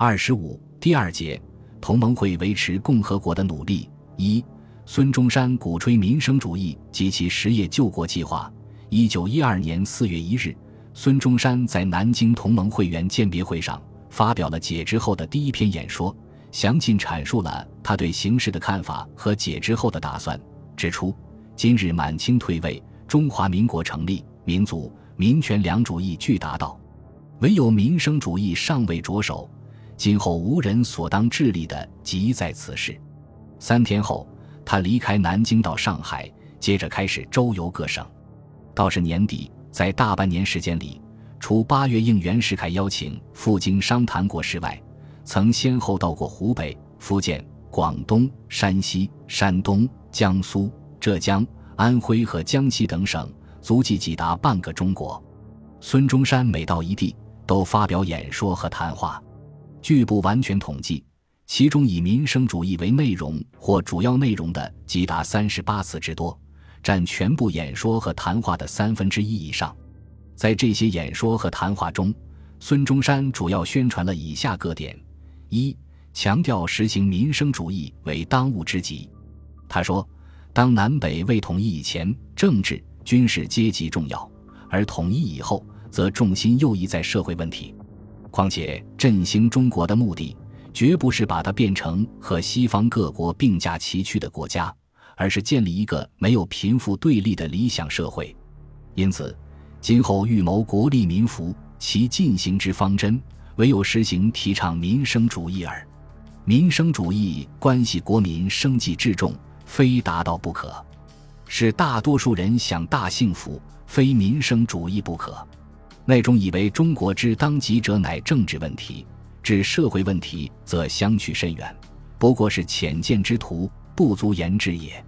二十五第二节，同盟会维持共和国的努力。一，孙中山鼓吹民生主义及其实业救国计划。一九一二年四月一日，孙中山在南京同盟会员鉴别会上发表了解职后的第一篇演说，详尽阐述了他对形势的看法和解职后的打算，指出：今日满清退位，中华民国成立，民族民权两主义俱达到，唯有民生主义尚未着手，今后无人所当致力的，即在此事。三天后，他离开南京到上海，接着开始周游各省。到是年底，在大半年时间里，除八月应袁世凯邀请赴京商谈过事外，曾先后到过湖北、福建、广东、山西、山东、江苏、浙江、安徽和江西等省，足迹几达半个中国。孙中山每到一地，都发表演说和谈话。据不完全统计，其中以民生主义为内容或主要内容的，即达三十八次之多。占全部演说和谈话的三分之一以上，在这些演说和谈话中，孙中山主要宣传了以下各点：一、强调实行民生主义为当务之急。他说，当南北未统一以前，政治、军事阶级重要；而统一以后，则重心又移在社会问题。况且，振兴中国的目的，绝不是把它变成和西方各国并驾齐驱的国家。而是建立一个没有贫富对立的理想社会，因此，今后欲谋国利民福，其进行之方针，唯有实行提倡民生主义耳。民生主义关系国民生计至重，非达到不可；是大多数人享大幸福，非民生主义不可。那种以为中国之当急者乃政治问题，至社会问题则相去甚远，不过是浅见之徒，不足言之也。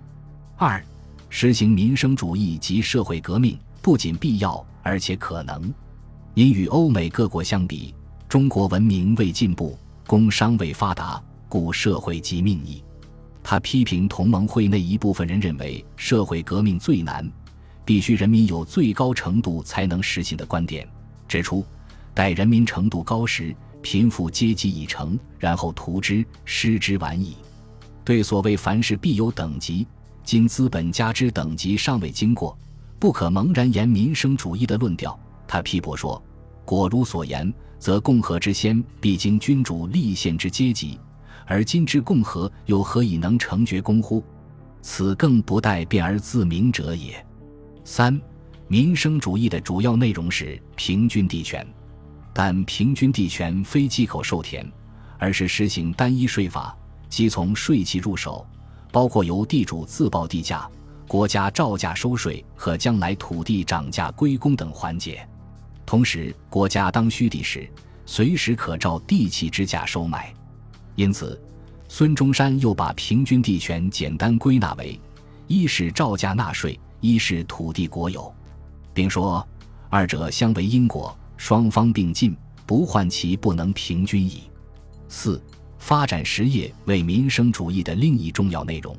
二，实行民生主义及社会革命不仅必要，而且可能。因与欧美各国相比，中国文明未进步，工商未发达，故社会即命矣。他批评同盟会内一部分人认为社会革命最难，必须人民有最高程度才能实行的观点，指出：待人民程度高时，贫富阶级已成，然后图之失之晚矣。对所谓凡事必有等级。今资本家之等级尚未经过，不可茫然言民生主义的论调。他批驳说：“果如所言，则共和之先必经君主立宪之阶级，而今之共和又何以能成绝功乎？此更不待变而自明者也。”三、民生主义的主要内容是平均地权，但平均地权非机口授田，而是实行单一税法，即从税契入手。包括由地主自报地价、国家照价收税和将来土地涨价归公等环节。同时，国家当需地时，随时可照地契之价收买。因此，孙中山又把平均地权简单归纳为：一是照价纳税，一是土地国有，并说二者相为因果，双方并进，不患其不能平均矣。四。发展实业为民生主义的另一重要内容，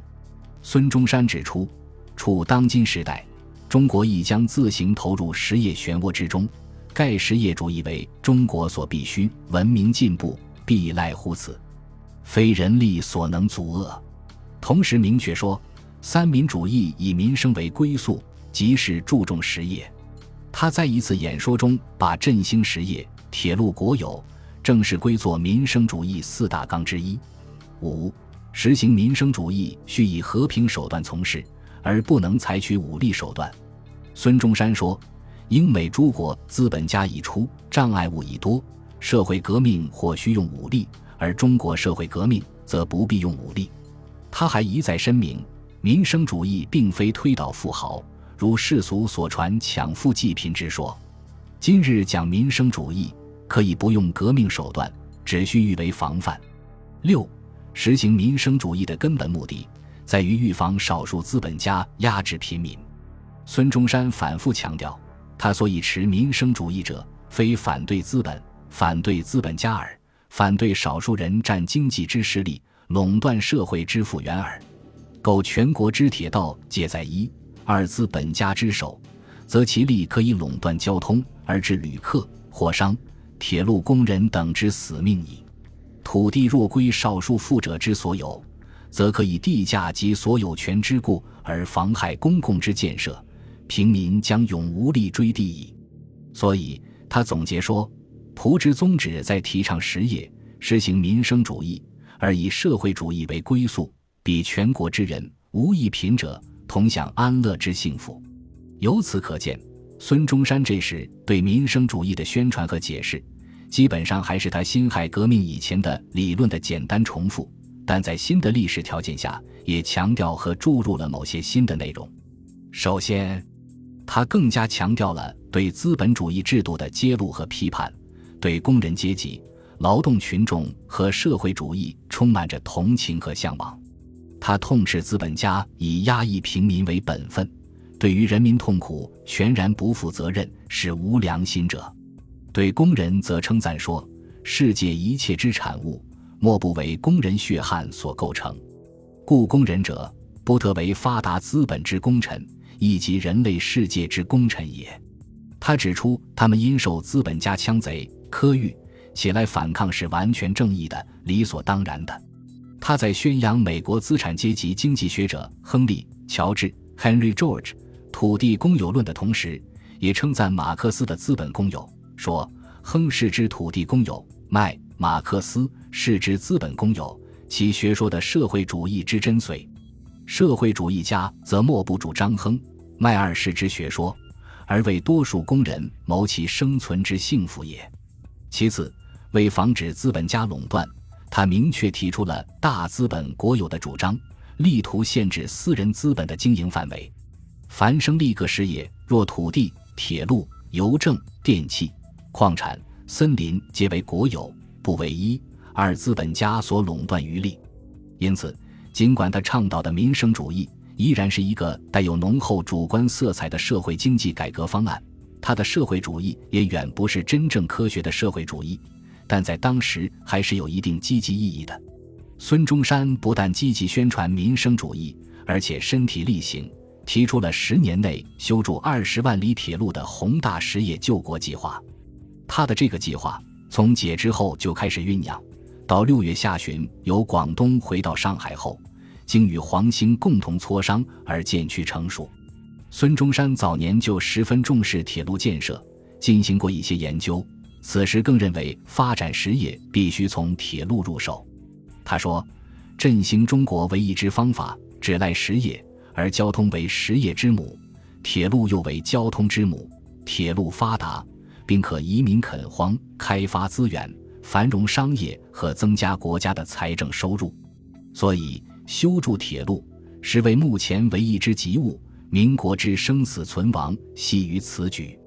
孙中山指出，处当今时代，中国亦将自行投入实业漩涡之中，盖实业主义为中国所必须，文明进步必赖乎此，非人力所能阻遏。同时明确说，三民主义以民生为归宿，即是注重实业。他在一次演说中把振兴实业、铁路国有。正式归作民生主义四大纲之一。五、实行民生主义需以和平手段从事，而不能采取武力手段。孙中山说：“英美诸国资本家已出，障碍物已多，社会革命或需用武力，而中国社会革命则不必用武力。”他还一再声明，民生主义并非推倒富豪，如世俗所传抢富济贫之说。今日讲民生主义。可以不用革命手段，只需预为防范。六，实行民生主义的根本目的在于预防少数资本家压制平民。孙中山反复强调，他所以持民生主义者，非反对资本、反对资本家耳，反对少数人占经济之势力，垄断社会之富源耳。苟全国之铁道皆在一二资本家之手，则其力可以垄断交通，而致旅客、货商。铁路工人等之死命矣。土地若归少数富者之所有，则可以地价及所有权之故而妨害公共之建设，平民将永无力追地矣。所以，他总结说：蒲之宗旨在提倡实业，实行民生主义，而以社会主义为归宿，比全国之人无一贫者，同享安乐之幸福。由此可见。孙中山这时对民生主义的宣传和解释，基本上还是他辛亥革命以前的理论的简单重复，但在新的历史条件下，也强调和注入了某些新的内容。首先，他更加强调了对资本主义制度的揭露和批判，对工人阶级、劳动群众和社会主义充满着同情和向往。他痛斥资本家以压抑平民为本分。对于人民痛苦全然不负责任，是无良心者；对工人则称赞说：“世界一切之产物，莫不为工人血汗所构成。故工人者，不得为发达资本之功臣，亦及人类世界之功臣也。”他指出，他们因受资本家枪贼苛狱，起来反抗是完全正义的、理所当然的。他在宣扬美国资产阶级经济学者亨利·乔治 （Henry George）。土地公有论的同时，也称赞马克思的资本公有，说亨氏之土地公有，麦马克思是之资本公有，其学说的社会主义之真髓。社会主义家则莫不主张亨麦二世之学说，而为多数工人谋其生存之幸福也。其次，为防止资本家垄断，他明确提出了大资本国有的主张，力图限制私人资本的经营范围。凡生利各事业，若土地、铁路、邮政、电器、矿产、森林，皆为国有，不为一二资本家所垄断于利。因此，尽管他倡导的民生主义依然是一个带有浓厚主观色彩的社会经济改革方案，他的社会主义也远不是真正科学的社会主义，但在当时还是有一定积极意义的。孙中山不但积极宣传民生主义，而且身体力行。提出了十年内修筑二十万里铁路的宏大实业救国计划。他的这个计划从解职后就开始酝酿，到六月下旬由广东回到上海后，经与黄兴共同磋商而渐趋成熟。孙中山早年就十分重视铁路建设，进行过一些研究。此时更认为发展实业必须从铁路入手。他说：“振兴中国唯一之方法，只赖实业。”而交通为实业之母，铁路又为交通之母。铁路发达，并可移民垦荒、开发资源、繁荣商业和增加国家的财政收入。所以，修筑铁路实为目前唯一之急务。民国之生死存亡系于此举。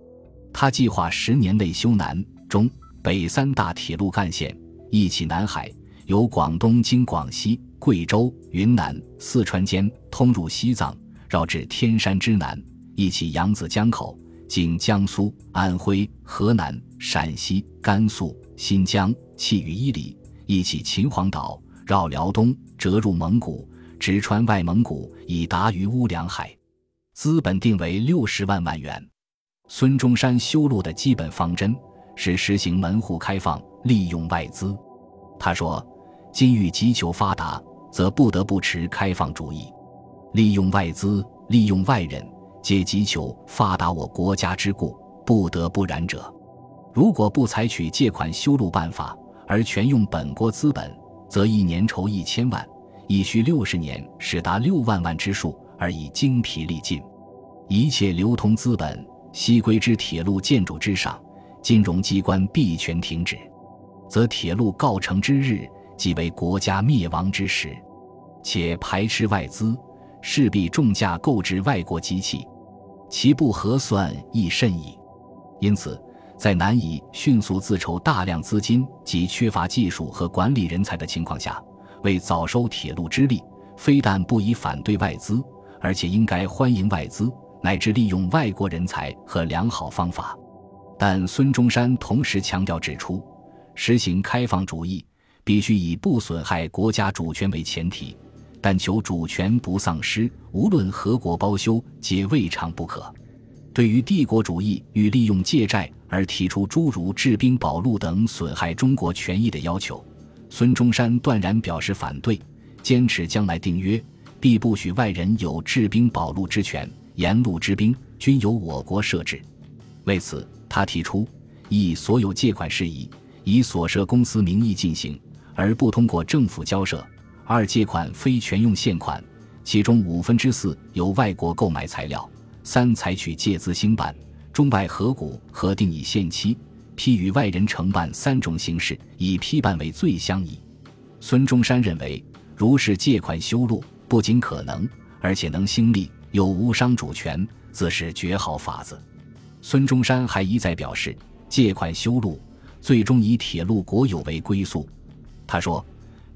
他计划十年内修南、中、北三大铁路干线，一起南海，由广东经广西。贵州、云南、四川间通入西藏，绕至天山之南，一起扬子江口，经江苏、安徽、河南、陕西、甘肃、新疆，气于伊犁，一起秦皇岛，绕辽东，折入蒙古，直穿外蒙古，以达于乌梁海。资本定为六十万万元。孙中山修路的基本方针是实行门户开放，利用外资。他说：“今欲急求发达。”则不得不持开放主义，利用外资，利用外人，皆急求发达我国家之故，不得不然者。如果不采取借款修路办法，而全用本国资本，则一年筹一千万，亦需六十年，使达六万万之数，而已精疲力尽。一切流通资本悉归之铁路建筑之上，金融机关必全停止，则铁路告成之日。即为国家灭亡之时，且排斥外资，势必重价购置外国机器，其不合算亦甚矣。因此，在难以迅速自筹大量资金及缺乏技术和管理人才的情况下，为早收铁路之利，非但不宜反对外资，而且应该欢迎外资，乃至利用外国人才和良好方法。但孙中山同时强调指出，实行开放主义。必须以不损害国家主权为前提，但求主权不丧失，无论何国包修，皆未尝不可。对于帝国主义与利用借债而提出诸如治兵保路等损害中国权益的要求，孙中山断然表示反对，坚持将来订约必不许外人有治兵保路之权，沿路之兵均由我国设置。为此，他提出：一、所有借款事宜以所涉公司名义进行，而不通过政府交涉；二、借款非全用现款，其中五分之四由外国购买材料；三、采取借资兴办、中外合股核定以限期。批与外人承办三种形式，以批办为最相宜。孙中山认为，如是借款修路，不仅可能，而且能兴利，又无伤主权，自是绝好法子。孙中山还一再表示，借款修路，最终以铁路国有为归宿。他说：“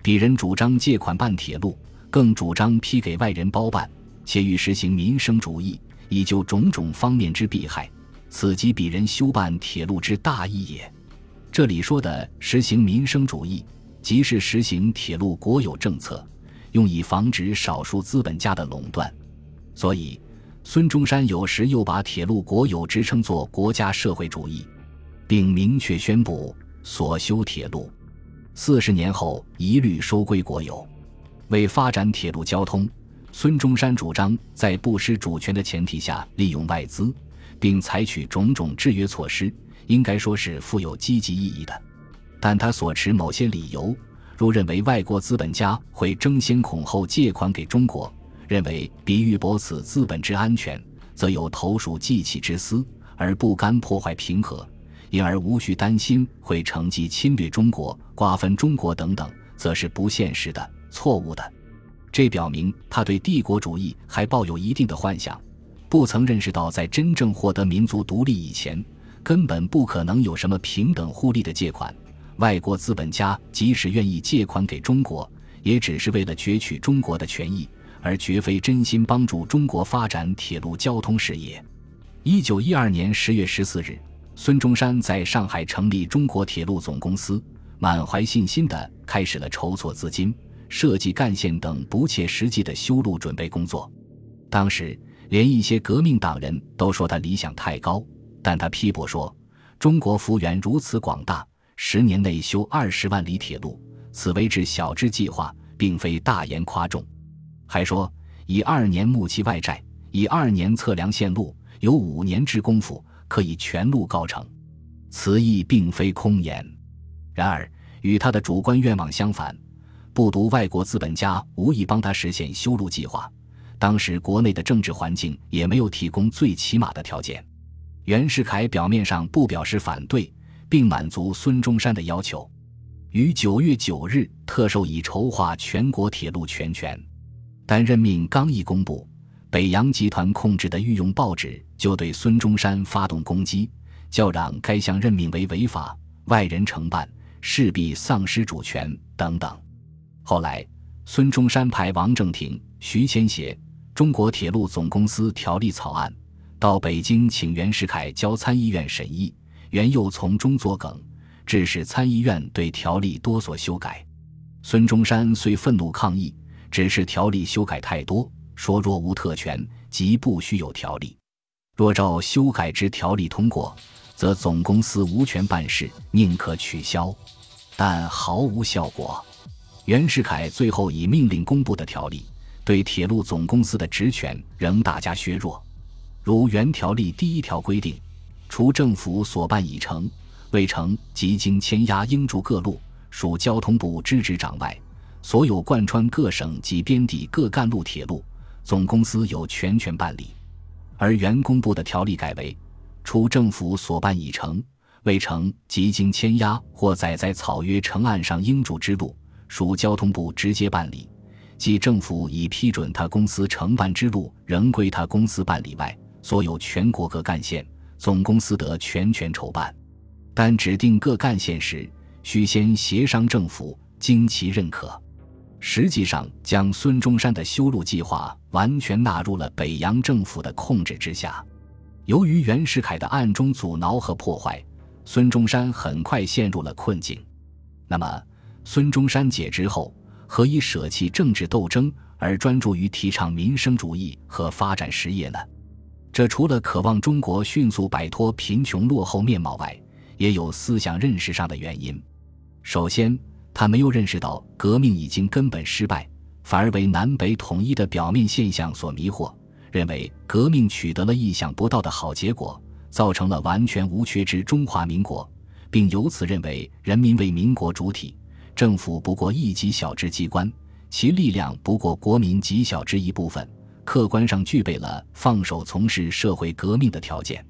鄙人主张借款办铁路，更主张批给外人包办，且欲实行民生主义，以就种种方面之弊害。”此即鄙人修办铁路之大义也。这里说的实行民生主义，即是实行铁路国有政策，用以防止少数资本家的垄断。所以，孙中山有时又把铁路国有直称作国家社会主义，并明确宣布所修铁路四十年后一律收归国有。为发展铁路交通，孙中山主张在不失主权的前提下利用外资。并采取种种制约措施，应该说是富有积极意义的。但他所持某些理由，如认为外国资本家会争先恐后借款给中国，认为比喻博此资本之安全，则有投鼠忌器之私，而不甘破坏平和，因而无需担心会乘机侵略中国、瓜分中国等等，则是不现实的、错误的。这表明他对帝国主义还抱有一定的幻想。不曾认识到，在真正获得民族独立以前，根本不可能有什么平等互利的借款。外国资本家即使愿意借款给中国，也只是为了攫取中国的权益，而绝非真心帮助中国发展铁路交通事业。一九一二年十月十四日，孙中山在上海成立中国铁路总公司，满怀信心地开始了筹措资金、设计干线等不切实际的修路准备工作。当时。连一些革命党人都说他理想太高，但他批驳说：“中国幅员如此广大，十年内修二十万里铁路，此为至小之计划，并非大言夸众。”还说：“以二年募集外债，以二年测量线路，有五年之功夫，可以全路告成。”此意并非空言。然而，与他的主观愿望相反，不独外国资本家无意帮他实现修路计划。当时国内的政治环境也没有提供最起码的条件。袁世凯表面上不表示反对，并满足孙中山的要求，于九月九日特授以筹划全国铁路全权。但任命刚一公布，北洋集团控制的御用报纸就对孙中山发动攻击，叫嚷该项任命为违法，外人承办势必丧失主权等等。后来，孙中山派王正廷、徐千协。中国铁路总公司条例草案到北京，请袁世凯交参议院审议。袁又从中作梗，致使参议院对条例多所修改。孙中山虽愤怒抗议，只是条例修改太多，说若无特权，即不须有条例。若照修改之条例通过，则总公司无权办事，宁可取消。但毫无效果。袁世凯最后以命令公布的条例。对铁路总公司的职权仍大加削弱，如原条例第一条规定，除政府所办已成、未成即经签押应驻各路属交通部支执掌外，所有贯穿各省及边地各干路铁路，总公司有全权办理；而原公布的条例改为，除政府所办已成、未成即经签押或载在草约承案上应主之路，属交通部直接办理。即政府已批准他公司承办之路，仍归他公司办理外，所有全国各干线总公司得全权筹办。但指定各干线时，须先协商政府，经其认可。实际上，将孙中山的修路计划完全纳入了北洋政府的控制之下。由于袁世凯的暗中阻挠和破坏，孙中山很快陷入了困境。那么，孙中山解职后。何以舍弃政治斗争而专注于提倡民生主义和发展实业呢？这除了渴望中国迅速摆脱贫穷落后面貌外，也有思想认识上的原因。首先，他没有认识到革命已经根本失败，反而为南北统一的表面现象所迷惑，认为革命取得了意想不到的好结果，造成了完全无缺之中华民国，并由此认为人民为民国主体，政府不过一级小之机关，其力量不过国民极小之一部分，客观上具备了放手从事社会革命的条件。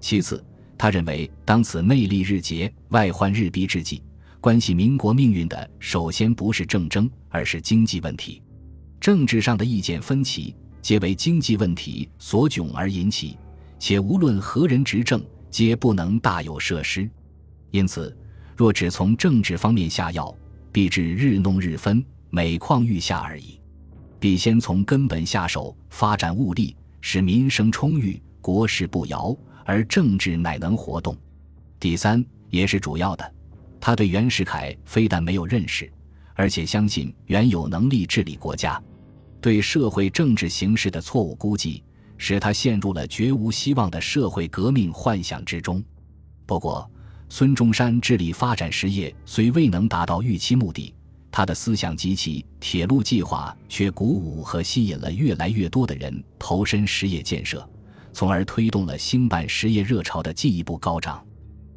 其次，他认为当此内力日竭、外患日逼之际。关系民国命运的，首先不是政争，而是经济问题。政治上的意见分歧，皆为经济问题所窘而引起，且无论何人执政，皆不能大有设施。因此，若只从政治方面下药，必至日弄日分，每况愈下而已。必先从根本下手，发展物力，使民生充裕，国势不摇，而政治乃能活动。第三，也是主要的。他对袁世凯非但没有认识，而且相信袁有能力治理国家。对社会政治形势的错误估计，使他陷入了绝无希望的社会革命幻想之中。不过，孙中山治理发展实业虽未能达到预期目的，他的思想及其铁路计划却鼓舞和吸引了越来越多的人投身实业建设，从而推动了兴办实业热潮的进一步高涨。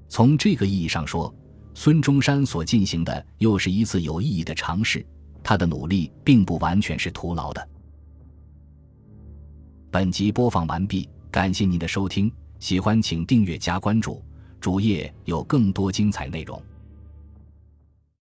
从这个意义上说，孙中山所进行的又是一次有意义的尝试，他的努力并不完全是徒劳的。本集播放完毕，感谢您的收听，喜欢请订阅加关注，主页有更多精彩内容。